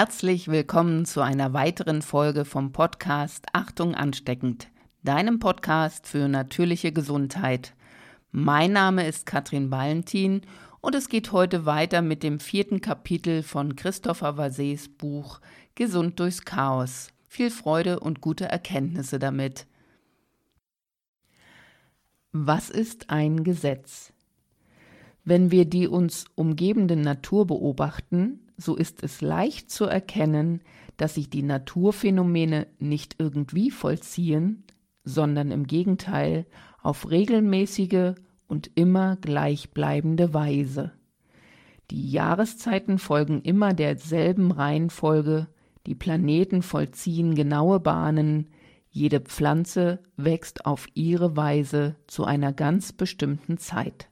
Herzlich willkommen zu einer weiteren Folge vom Podcast Achtung ansteckend, deinem Podcast für natürliche Gesundheit. Mein Name ist Katrin Valentin und es geht heute weiter mit dem vierten Kapitel von Christopher Vasés Buch Gesund durchs Chaos. Viel Freude und gute Erkenntnisse damit. Was ist ein Gesetz? Wenn wir die uns umgebende Natur beobachten, so ist es leicht zu erkennen, dass sich die Naturphänomene nicht irgendwie vollziehen, sondern im Gegenteil auf regelmäßige und immer gleichbleibende Weise. Die Jahreszeiten folgen immer derselben Reihenfolge, die Planeten vollziehen genaue Bahnen, jede Pflanze wächst auf ihre Weise zu einer ganz bestimmten Zeit.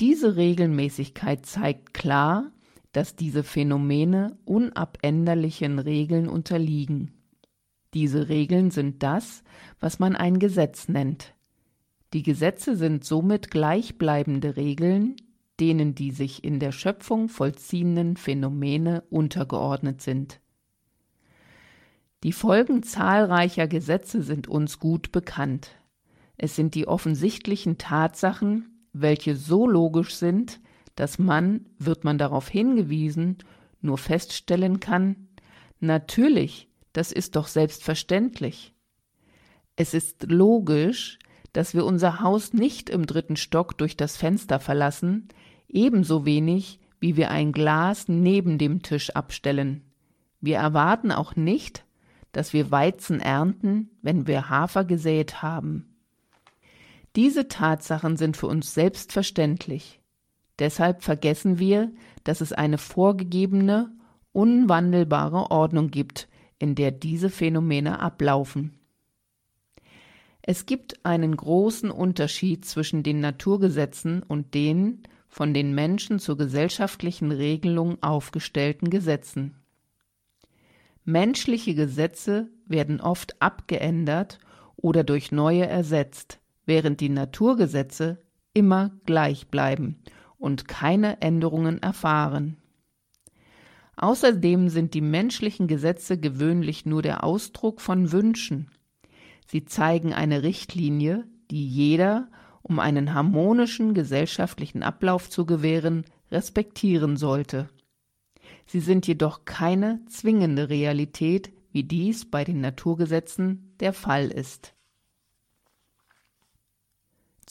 Diese Regelmäßigkeit zeigt klar, dass diese Phänomene unabänderlichen Regeln unterliegen. Diese Regeln sind das, was man ein Gesetz nennt. Die Gesetze sind somit gleichbleibende Regeln, denen die sich in der Schöpfung vollziehenden Phänomene untergeordnet sind. Die Folgen zahlreicher Gesetze sind uns gut bekannt. Es sind die offensichtlichen Tatsachen, welche so logisch sind, dass man, wird man darauf hingewiesen, nur feststellen kann, natürlich, das ist doch selbstverständlich. Es ist logisch, dass wir unser Haus nicht im dritten Stock durch das Fenster verlassen, ebenso wenig wie wir ein Glas neben dem Tisch abstellen. Wir erwarten auch nicht, dass wir Weizen ernten, wenn wir Hafer gesät haben. Diese Tatsachen sind für uns selbstverständlich. Deshalb vergessen wir, dass es eine vorgegebene, unwandelbare Ordnung gibt, in der diese Phänomene ablaufen. Es gibt einen großen Unterschied zwischen den Naturgesetzen und den von den Menschen zur gesellschaftlichen Regelung aufgestellten Gesetzen. Menschliche Gesetze werden oft abgeändert oder durch neue ersetzt, während die Naturgesetze immer gleich bleiben und keine Änderungen erfahren. Außerdem sind die menschlichen Gesetze gewöhnlich nur der Ausdruck von Wünschen. Sie zeigen eine Richtlinie, die jeder, um einen harmonischen gesellschaftlichen Ablauf zu gewähren, respektieren sollte. Sie sind jedoch keine zwingende Realität, wie dies bei den Naturgesetzen der Fall ist.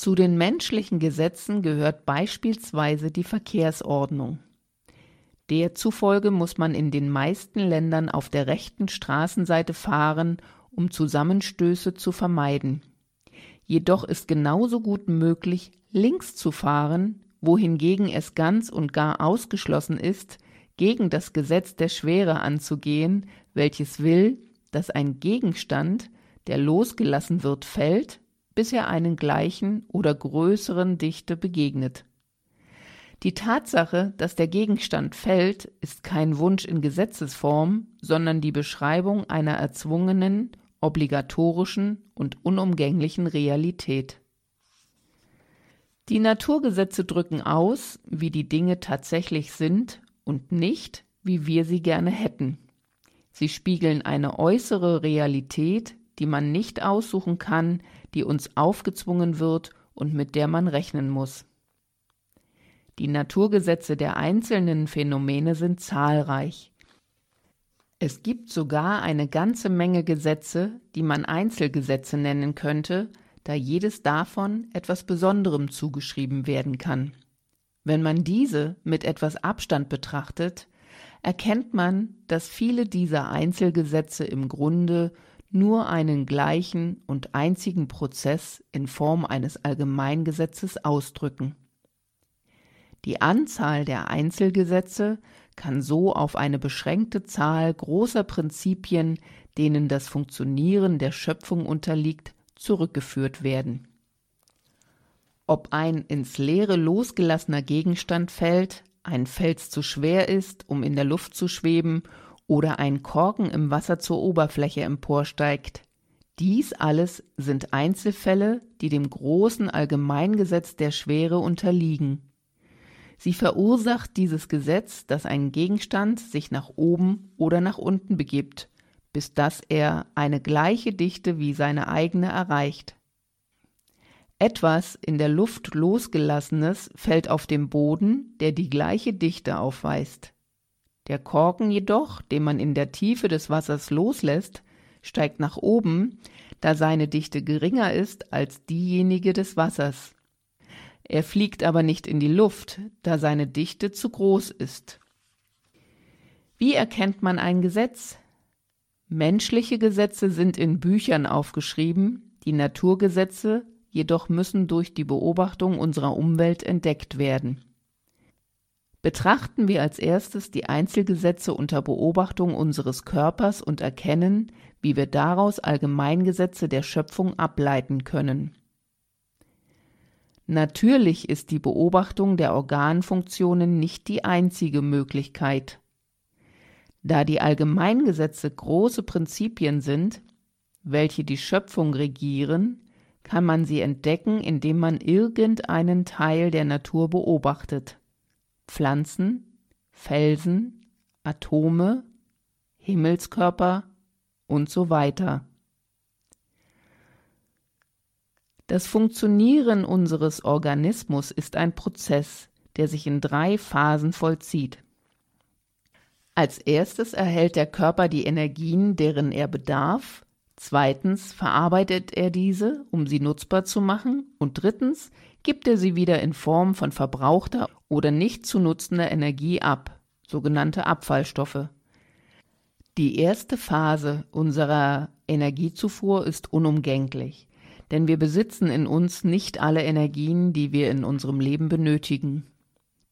Zu den menschlichen Gesetzen gehört beispielsweise die Verkehrsordnung. Der zufolge muss man in den meisten Ländern auf der rechten Straßenseite fahren, um Zusammenstöße zu vermeiden. Jedoch ist genauso gut möglich, links zu fahren, wohingegen es ganz und gar ausgeschlossen ist, gegen das Gesetz der Schwere anzugehen, welches will, dass ein Gegenstand, der losgelassen wird, fällt bis er einen gleichen oder größeren Dichte begegnet. Die Tatsache, dass der Gegenstand fällt, ist kein Wunsch in Gesetzesform, sondern die Beschreibung einer erzwungenen, obligatorischen und unumgänglichen Realität. Die Naturgesetze drücken aus, wie die Dinge tatsächlich sind und nicht, wie wir sie gerne hätten. Sie spiegeln eine äußere Realität, die man nicht aussuchen kann, die uns aufgezwungen wird und mit der man rechnen muss. Die Naturgesetze der einzelnen Phänomene sind zahlreich. Es gibt sogar eine ganze Menge Gesetze, die man Einzelgesetze nennen könnte, da jedes davon etwas Besonderem zugeschrieben werden kann. Wenn man diese mit etwas Abstand betrachtet, erkennt man, dass viele dieser Einzelgesetze im Grunde nur einen gleichen und einzigen Prozess in Form eines Allgemeingesetzes ausdrücken. Die Anzahl der Einzelgesetze kann so auf eine beschränkte Zahl großer Prinzipien, denen das Funktionieren der Schöpfung unterliegt, zurückgeführt werden. Ob ein ins Leere losgelassener Gegenstand fällt, ein Fels zu schwer ist, um in der Luft zu schweben, oder ein Korken im Wasser zur Oberfläche emporsteigt. Dies alles sind Einzelfälle, die dem großen Allgemeingesetz der Schwere unterliegen. Sie verursacht dieses Gesetz, dass ein Gegenstand sich nach oben oder nach unten begibt, bis dass er eine gleiche Dichte wie seine eigene erreicht. Etwas in der Luft losgelassenes fällt auf den Boden, der die gleiche Dichte aufweist. Der Korken jedoch, den man in der Tiefe des Wassers loslässt, steigt nach oben, da seine Dichte geringer ist als diejenige des Wassers. Er fliegt aber nicht in die Luft, da seine Dichte zu groß ist. Wie erkennt man ein Gesetz? Menschliche Gesetze sind in Büchern aufgeschrieben, die Naturgesetze jedoch müssen durch die Beobachtung unserer Umwelt entdeckt werden. Betrachten wir als erstes die Einzelgesetze unter Beobachtung unseres Körpers und erkennen, wie wir daraus Allgemeingesetze der Schöpfung ableiten können. Natürlich ist die Beobachtung der Organfunktionen nicht die einzige Möglichkeit. Da die Allgemeingesetze große Prinzipien sind, welche die Schöpfung regieren, kann man sie entdecken, indem man irgendeinen Teil der Natur beobachtet. Pflanzen, Felsen, Atome, Himmelskörper und so weiter. Das Funktionieren unseres Organismus ist ein Prozess, der sich in drei Phasen vollzieht. Als erstes erhält der Körper die Energien, deren er bedarf, zweitens verarbeitet er diese, um sie nutzbar zu machen, und drittens gibt er sie wieder in Form von verbrauchter oder nicht zu nutzender Energie ab, sogenannte Abfallstoffe. Die erste Phase unserer Energiezufuhr ist unumgänglich, denn wir besitzen in uns nicht alle Energien, die wir in unserem Leben benötigen.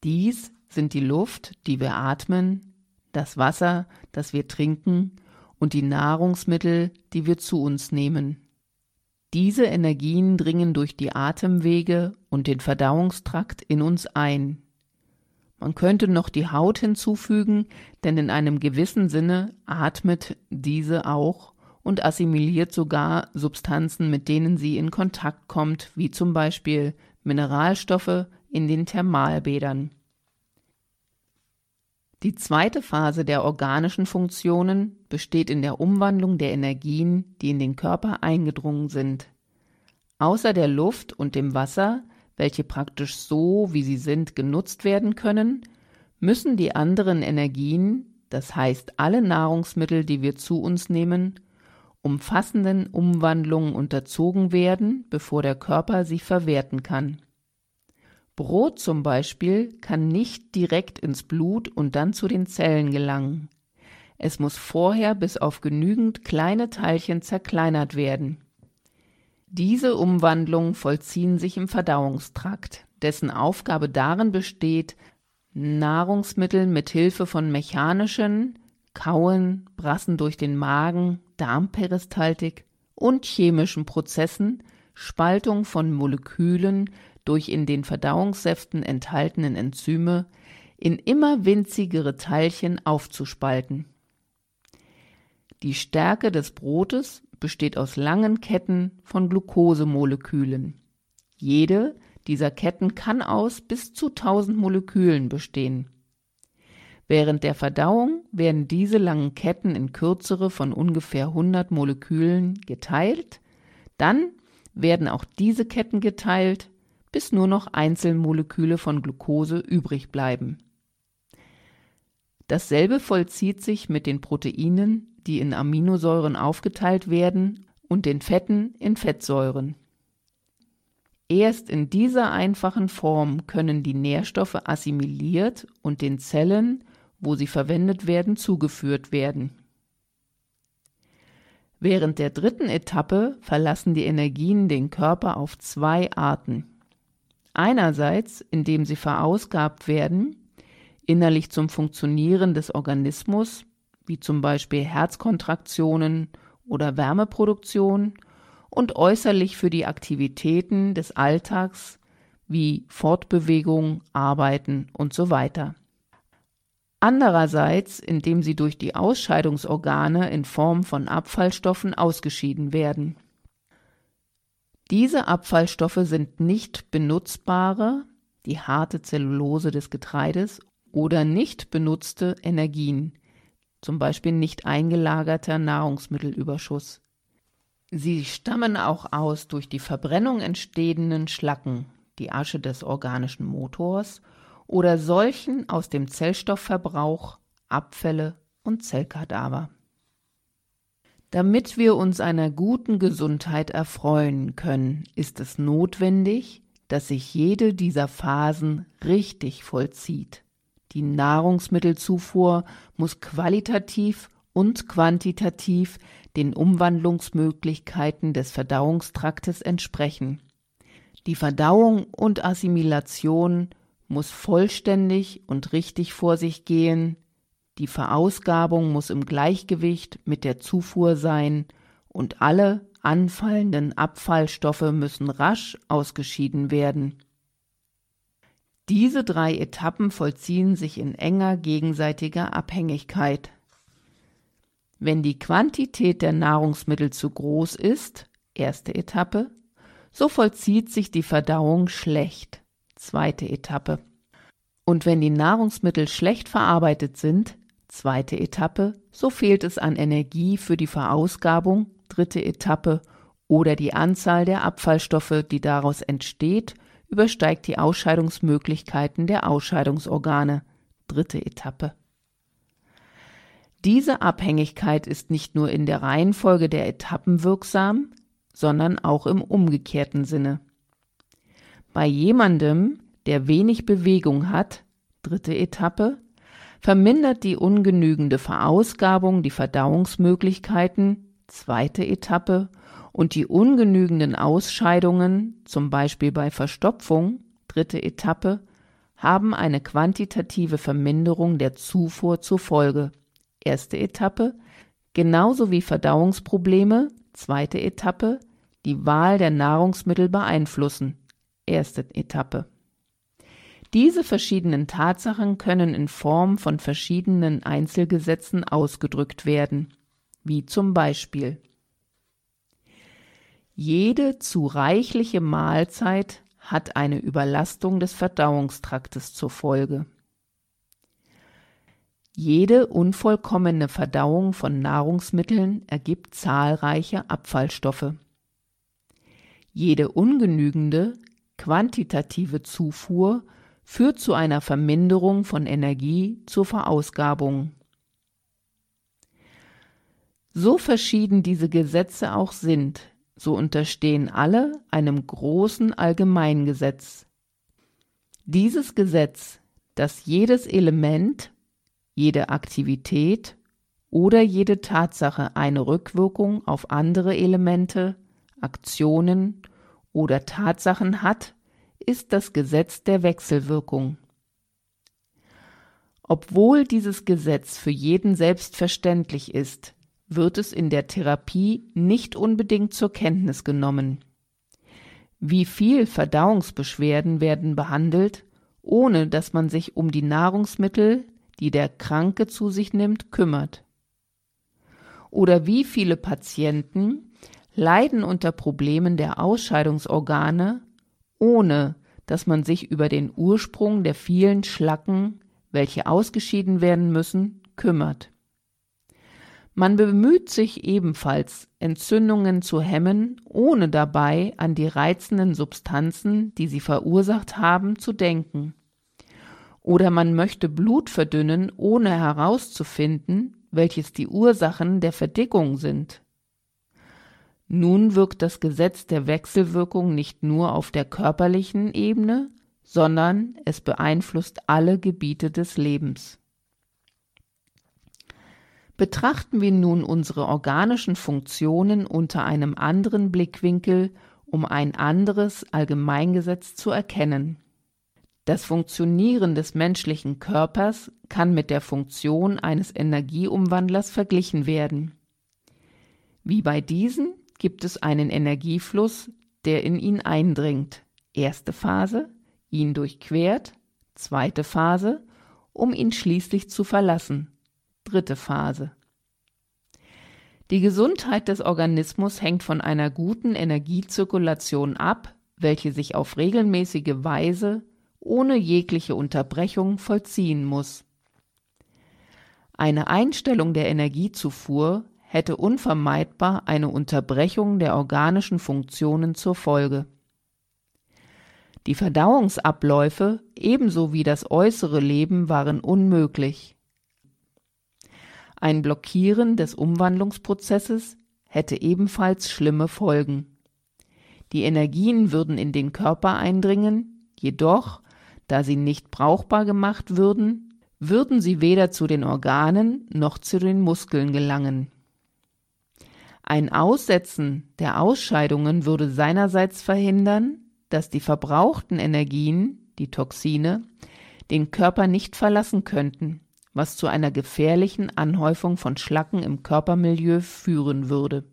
Dies sind die Luft, die wir atmen, das Wasser, das wir trinken und die Nahrungsmittel, die wir zu uns nehmen. Diese Energien dringen durch die Atemwege und den Verdauungstrakt in uns ein. Man könnte noch die Haut hinzufügen, denn in einem gewissen Sinne atmet diese auch und assimiliert sogar Substanzen, mit denen sie in Kontakt kommt, wie zum Beispiel Mineralstoffe in den Thermalbädern. Die zweite Phase der organischen Funktionen besteht in der Umwandlung der Energien, die in den Körper eingedrungen sind. Außer der Luft und dem Wasser, welche praktisch so, wie sie sind, genutzt werden können, müssen die anderen Energien, das heißt alle Nahrungsmittel, die wir zu uns nehmen, umfassenden Umwandlungen unterzogen werden, bevor der Körper sie verwerten kann. Brot zum Beispiel kann nicht direkt ins Blut und dann zu den Zellen gelangen. Es muss vorher bis auf genügend kleine Teilchen zerkleinert werden. Diese Umwandlungen vollziehen sich im Verdauungstrakt, dessen Aufgabe darin besteht, Nahrungsmittel mit Hilfe von mechanischen, Kauen, Brassen durch den Magen, Darmperistaltik und chemischen Prozessen, Spaltung von Molekülen durch in den Verdauungssäften enthaltenen Enzyme in immer winzigere Teilchen aufzuspalten. Die Stärke des Brotes besteht aus langen Ketten von Glukosemolekülen. Jede dieser Ketten kann aus bis zu 1000 Molekülen bestehen. Während der Verdauung werden diese langen Ketten in kürzere von ungefähr 100 Molekülen geteilt, dann werden auch diese Ketten geteilt bis nur noch Einzelmoleküle von Glucose übrig bleiben. Dasselbe vollzieht sich mit den Proteinen, die in Aminosäuren aufgeteilt werden, und den Fetten in Fettsäuren. Erst in dieser einfachen Form können die Nährstoffe assimiliert und den Zellen, wo sie verwendet werden, zugeführt werden. Während der dritten Etappe verlassen die Energien den Körper auf zwei Arten. Einerseits, indem sie verausgabt werden, innerlich zum Funktionieren des Organismus, wie zum Beispiel Herzkontraktionen oder Wärmeproduktion, und äußerlich für die Aktivitäten des Alltags wie Fortbewegung, Arbeiten und so weiter. Andererseits, indem sie durch die Ausscheidungsorgane in Form von Abfallstoffen ausgeschieden werden. Diese Abfallstoffe sind nicht benutzbare, die harte Zellulose des Getreides oder nicht benutzte Energien, zum Beispiel nicht eingelagerter Nahrungsmittelüberschuss. Sie stammen auch aus durch die Verbrennung entstehenden Schlacken, die Asche des organischen Motors oder solchen aus dem Zellstoffverbrauch, Abfälle und Zellkadaver. Damit wir uns einer guten Gesundheit erfreuen können, ist es notwendig, dass sich jede dieser Phasen richtig vollzieht. Die Nahrungsmittelzufuhr muss qualitativ und quantitativ den Umwandlungsmöglichkeiten des Verdauungstraktes entsprechen. Die Verdauung und Assimilation muss vollständig und richtig vor sich gehen, die Verausgabung muss im Gleichgewicht mit der Zufuhr sein und alle anfallenden Abfallstoffe müssen rasch ausgeschieden werden. Diese drei Etappen vollziehen sich in enger gegenseitiger Abhängigkeit. Wenn die Quantität der Nahrungsmittel zu groß ist, erste Etappe, so vollzieht sich die Verdauung schlecht, zweite Etappe. Und wenn die Nahrungsmittel schlecht verarbeitet sind, zweite Etappe, so fehlt es an Energie für die Verausgabung, dritte Etappe, oder die Anzahl der Abfallstoffe, die daraus entsteht, übersteigt die Ausscheidungsmöglichkeiten der Ausscheidungsorgane, dritte Etappe. Diese Abhängigkeit ist nicht nur in der Reihenfolge der Etappen wirksam, sondern auch im umgekehrten Sinne. Bei jemandem, der wenig Bewegung hat, dritte Etappe, vermindert die ungenügende Verausgabung die Verdauungsmöglichkeiten, zweite Etappe, und die ungenügenden Ausscheidungen, zum Beispiel bei Verstopfung, dritte Etappe, haben eine quantitative Verminderung der Zufuhr zur Folge, erste Etappe, genauso wie Verdauungsprobleme, zweite Etappe, die Wahl der Nahrungsmittel beeinflussen, erste Etappe. Diese verschiedenen Tatsachen können in Form von verschiedenen Einzelgesetzen ausgedrückt werden, wie zum Beispiel jede zu reichliche Mahlzeit hat eine Überlastung des Verdauungstraktes zur Folge. Jede unvollkommene Verdauung von Nahrungsmitteln ergibt zahlreiche Abfallstoffe. Jede ungenügende quantitative Zufuhr führt zu einer Verminderung von Energie zur Verausgabung. So verschieden diese Gesetze auch sind, so unterstehen alle einem großen Allgemeingesetz. Dieses Gesetz, das jedes Element, jede Aktivität oder jede Tatsache eine Rückwirkung auf andere Elemente, Aktionen oder Tatsachen hat, ist das Gesetz der Wechselwirkung. Obwohl dieses Gesetz für jeden selbstverständlich ist, wird es in der Therapie nicht unbedingt zur Kenntnis genommen. Wie viel Verdauungsbeschwerden werden behandelt, ohne dass man sich um die Nahrungsmittel, die der Kranke zu sich nimmt, kümmert? Oder wie viele Patienten leiden unter Problemen der Ausscheidungsorgane, ohne dass man sich über den Ursprung der vielen Schlacken, welche ausgeschieden werden müssen, kümmert. Man bemüht sich ebenfalls, Entzündungen zu hemmen, ohne dabei an die reizenden Substanzen, die sie verursacht haben, zu denken. Oder man möchte Blut verdünnen, ohne herauszufinden, welches die Ursachen der Verdickung sind. Nun wirkt das Gesetz der Wechselwirkung nicht nur auf der körperlichen Ebene, sondern es beeinflusst alle Gebiete des Lebens. Betrachten wir nun unsere organischen Funktionen unter einem anderen Blickwinkel, um ein anderes Allgemeingesetz zu erkennen. Das Funktionieren des menschlichen Körpers kann mit der Funktion eines Energieumwandlers verglichen werden. Wie bei diesen gibt es einen Energiefluss, der in ihn eindringt. Erste Phase, ihn durchquert, zweite Phase, um ihn schließlich zu verlassen. Dritte Phase. Die Gesundheit des Organismus hängt von einer guten Energiezirkulation ab, welche sich auf regelmäßige Weise ohne jegliche Unterbrechung vollziehen muss. Eine Einstellung der Energiezufuhr hätte unvermeidbar eine Unterbrechung der organischen Funktionen zur Folge. Die Verdauungsabläufe ebenso wie das äußere Leben waren unmöglich. Ein Blockieren des Umwandlungsprozesses hätte ebenfalls schlimme Folgen. Die Energien würden in den Körper eindringen, jedoch, da sie nicht brauchbar gemacht würden, würden sie weder zu den Organen noch zu den Muskeln gelangen. Ein Aussetzen der Ausscheidungen würde seinerseits verhindern, dass die verbrauchten Energien, die Toxine, den Körper nicht verlassen könnten was zu einer gefährlichen Anhäufung von Schlacken im Körpermilieu führen würde.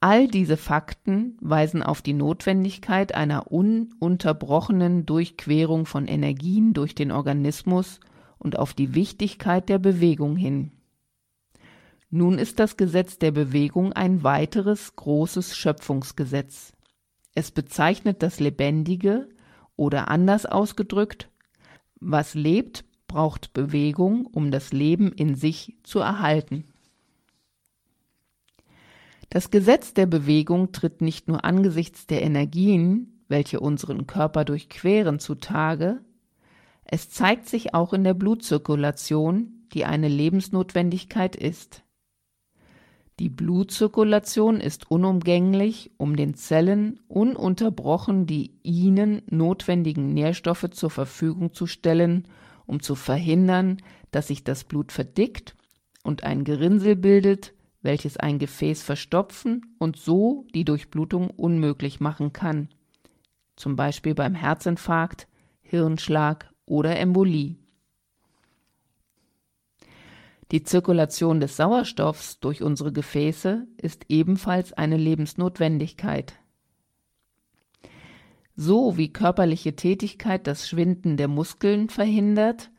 All diese Fakten weisen auf die Notwendigkeit einer ununterbrochenen Durchquerung von Energien durch den Organismus und auf die Wichtigkeit der Bewegung hin. Nun ist das Gesetz der Bewegung ein weiteres großes Schöpfungsgesetz. Es bezeichnet das Lebendige oder anders ausgedrückt, was lebt, braucht Bewegung, um das Leben in sich zu erhalten. Das Gesetz der Bewegung tritt nicht nur angesichts der Energien, welche unseren Körper durchqueren, zutage, es zeigt sich auch in der Blutzirkulation, die eine Lebensnotwendigkeit ist. Die Blutzirkulation ist unumgänglich, um den Zellen ununterbrochen die ihnen notwendigen Nährstoffe zur Verfügung zu stellen um zu verhindern, dass sich das Blut verdickt und ein Gerinnsel bildet, welches ein Gefäß verstopfen und so die Durchblutung unmöglich machen kann, zum Beispiel beim Herzinfarkt, Hirnschlag oder Embolie. Die Zirkulation des Sauerstoffs durch unsere Gefäße ist ebenfalls eine Lebensnotwendigkeit. So wie körperliche Tätigkeit das Schwinden der Muskeln verhindert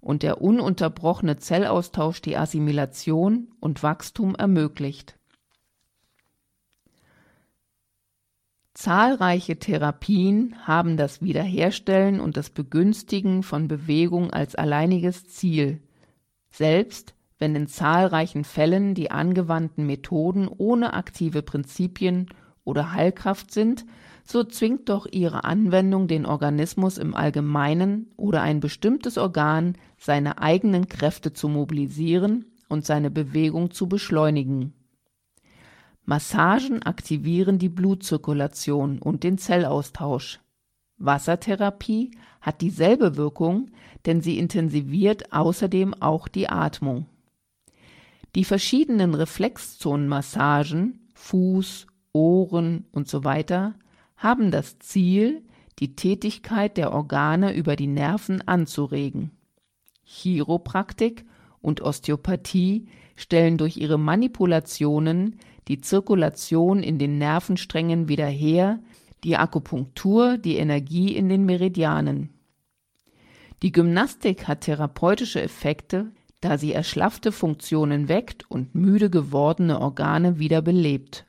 und der ununterbrochene Zellaustausch die Assimilation und Wachstum ermöglicht. Zahlreiche Therapien haben das Wiederherstellen und das Begünstigen von Bewegung als alleiniges Ziel, selbst wenn in zahlreichen Fällen die angewandten Methoden ohne aktive Prinzipien oder Heilkraft sind, so zwingt doch ihre Anwendung den Organismus im Allgemeinen oder ein bestimmtes Organ, seine eigenen Kräfte zu mobilisieren und seine Bewegung zu beschleunigen. Massagen aktivieren die Blutzirkulation und den Zellaustausch. Wassertherapie hat dieselbe Wirkung, denn sie intensiviert außerdem auch die Atmung. Die verschiedenen Reflexzonenmassagen, Fuß, Ohren und so haben das Ziel, die Tätigkeit der Organe über die Nerven anzuregen. Chiropraktik und Osteopathie stellen durch ihre Manipulationen die Zirkulation in den Nervensträngen wieder her, die Akupunktur die Energie in den Meridianen. Die Gymnastik hat therapeutische Effekte, da sie erschlaffte Funktionen weckt und müde gewordene Organe wiederbelebt.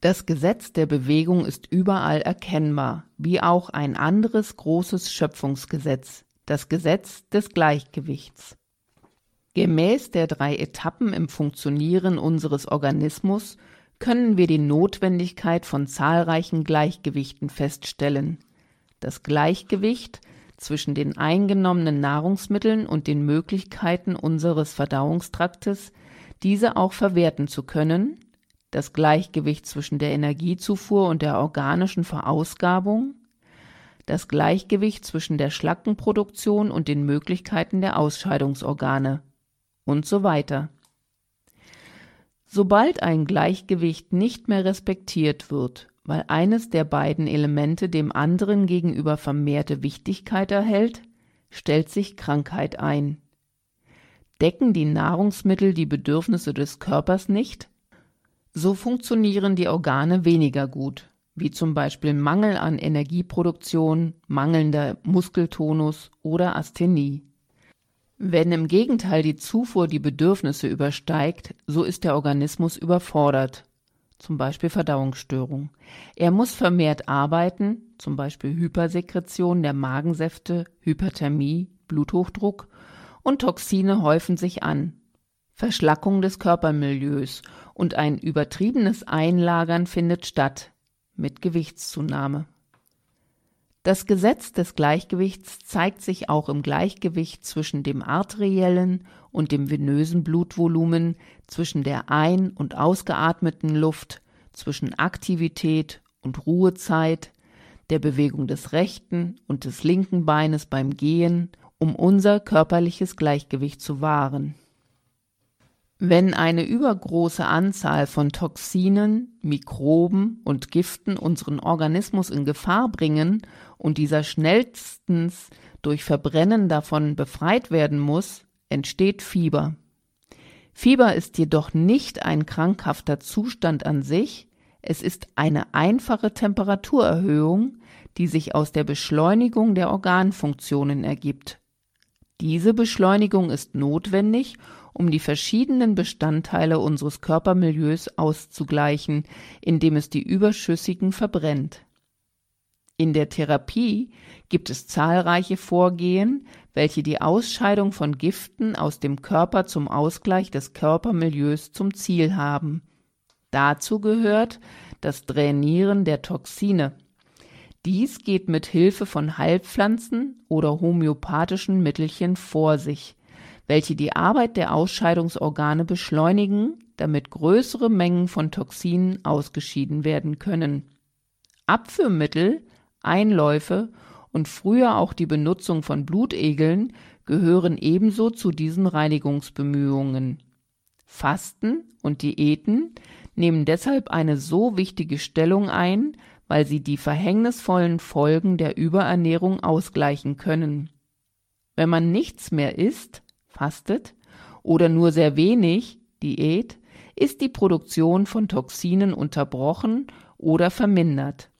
Das Gesetz der Bewegung ist überall erkennbar, wie auch ein anderes großes Schöpfungsgesetz, das Gesetz des Gleichgewichts. Gemäß der drei Etappen im Funktionieren unseres Organismus können wir die Notwendigkeit von zahlreichen Gleichgewichten feststellen. Das Gleichgewicht zwischen den eingenommenen Nahrungsmitteln und den Möglichkeiten unseres Verdauungstraktes, diese auch verwerten zu können, das Gleichgewicht zwischen der Energiezufuhr und der organischen Verausgabung, das Gleichgewicht zwischen der Schlackenproduktion und den Möglichkeiten der Ausscheidungsorgane und so weiter. Sobald ein Gleichgewicht nicht mehr respektiert wird, weil eines der beiden Elemente dem anderen gegenüber vermehrte Wichtigkeit erhält, stellt sich Krankheit ein. Decken die Nahrungsmittel die Bedürfnisse des Körpers nicht, so funktionieren die Organe weniger gut, wie zum Beispiel Mangel an Energieproduktion, mangelnder Muskeltonus oder Asthenie. Wenn im Gegenteil die Zufuhr die Bedürfnisse übersteigt, so ist der Organismus überfordert. zum Beispiel Verdauungsstörung. Er muss vermehrt arbeiten, zum Beispiel Hypersekretion der Magensäfte, Hyperthermie, Bluthochdruck und Toxine häufen sich an. Verschlackung des Körpermilieus und ein übertriebenes Einlagern findet statt mit Gewichtszunahme. Das Gesetz des Gleichgewichts zeigt sich auch im Gleichgewicht zwischen dem arteriellen und dem venösen Blutvolumen, zwischen der ein- und ausgeatmeten Luft, zwischen Aktivität und Ruhezeit, der Bewegung des rechten und des linken Beines beim Gehen, um unser körperliches Gleichgewicht zu wahren. Wenn eine übergroße Anzahl von Toxinen, Mikroben und Giften unseren Organismus in Gefahr bringen und dieser schnellstens durch Verbrennen davon befreit werden muss, entsteht Fieber. Fieber ist jedoch nicht ein krankhafter Zustand an sich, es ist eine einfache Temperaturerhöhung, die sich aus der Beschleunigung der Organfunktionen ergibt. Diese Beschleunigung ist notwendig, um die verschiedenen Bestandteile unseres Körpermilieus auszugleichen, indem es die überschüssigen verbrennt. In der Therapie gibt es zahlreiche Vorgehen, welche die Ausscheidung von Giften aus dem Körper zum Ausgleich des Körpermilieus zum Ziel haben. Dazu gehört das Drainieren der Toxine. Dies geht mit Hilfe von Heilpflanzen oder homöopathischen Mittelchen vor sich welche die Arbeit der Ausscheidungsorgane beschleunigen, damit größere Mengen von Toxinen ausgeschieden werden können. Abführmittel, Einläufe und früher auch die Benutzung von Blutegeln gehören ebenso zu diesen Reinigungsbemühungen. Fasten und Diäten nehmen deshalb eine so wichtige Stellung ein, weil sie die verhängnisvollen Folgen der Überernährung ausgleichen können. Wenn man nichts mehr isst, fastet oder nur sehr wenig Diät, ist die Produktion von Toxinen unterbrochen oder vermindert.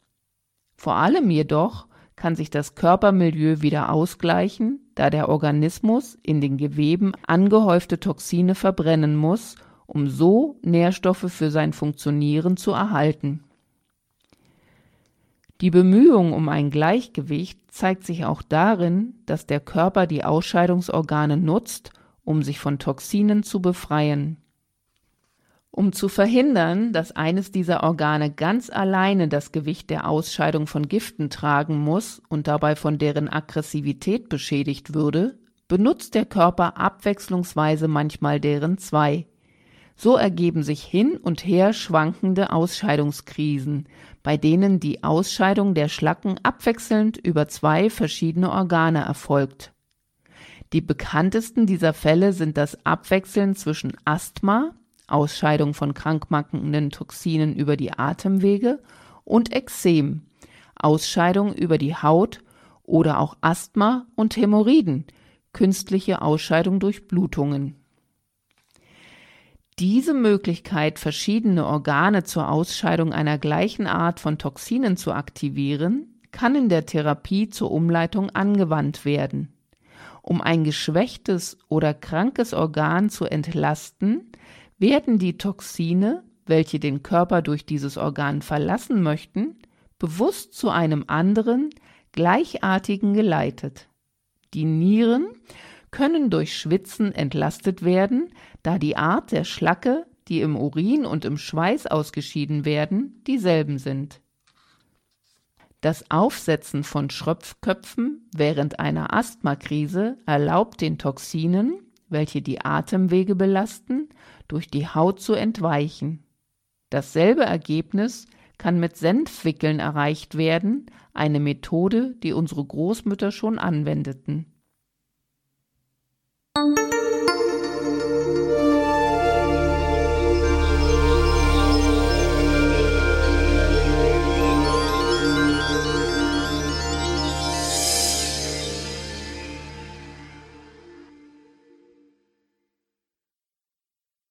Vor allem jedoch kann sich das Körpermilieu wieder ausgleichen, da der Organismus in den Geweben angehäufte Toxine verbrennen muss, um so Nährstoffe für sein Funktionieren zu erhalten. Die Bemühung um ein Gleichgewicht zeigt sich auch darin, dass der Körper die Ausscheidungsorgane nutzt, um sich von Toxinen zu befreien. Um zu verhindern, dass eines dieser Organe ganz alleine das Gewicht der Ausscheidung von Giften tragen muss und dabei von deren Aggressivität beschädigt würde, benutzt der Körper abwechslungsweise manchmal deren zwei. So ergeben sich hin und her schwankende Ausscheidungskrisen, bei denen die Ausscheidung der Schlacken abwechselnd über zwei verschiedene Organe erfolgt. Die bekanntesten dieser Fälle sind das Abwechseln zwischen Asthma, Ausscheidung von krankmachenden Toxinen über die Atemwege, und Ekzem, Ausscheidung über die Haut oder auch Asthma und Hämorrhoiden, künstliche Ausscheidung durch Blutungen. Diese Möglichkeit, verschiedene Organe zur Ausscheidung einer gleichen Art von Toxinen zu aktivieren, kann in der Therapie zur Umleitung angewandt werden. Um ein geschwächtes oder krankes Organ zu entlasten, werden die Toxine, welche den Körper durch dieses Organ verlassen möchten, bewusst zu einem anderen, gleichartigen geleitet. Die Nieren können durch Schwitzen entlastet werden, da die Art der Schlacke, die im Urin und im Schweiß ausgeschieden werden, dieselben sind. Das Aufsetzen von Schröpfköpfen während einer Asthmakrise erlaubt den Toxinen, welche die Atemwege belasten, durch die Haut zu entweichen. Dasselbe Ergebnis kann mit Senfwickeln erreicht werden, eine Methode, die unsere Großmütter schon anwendeten. thank you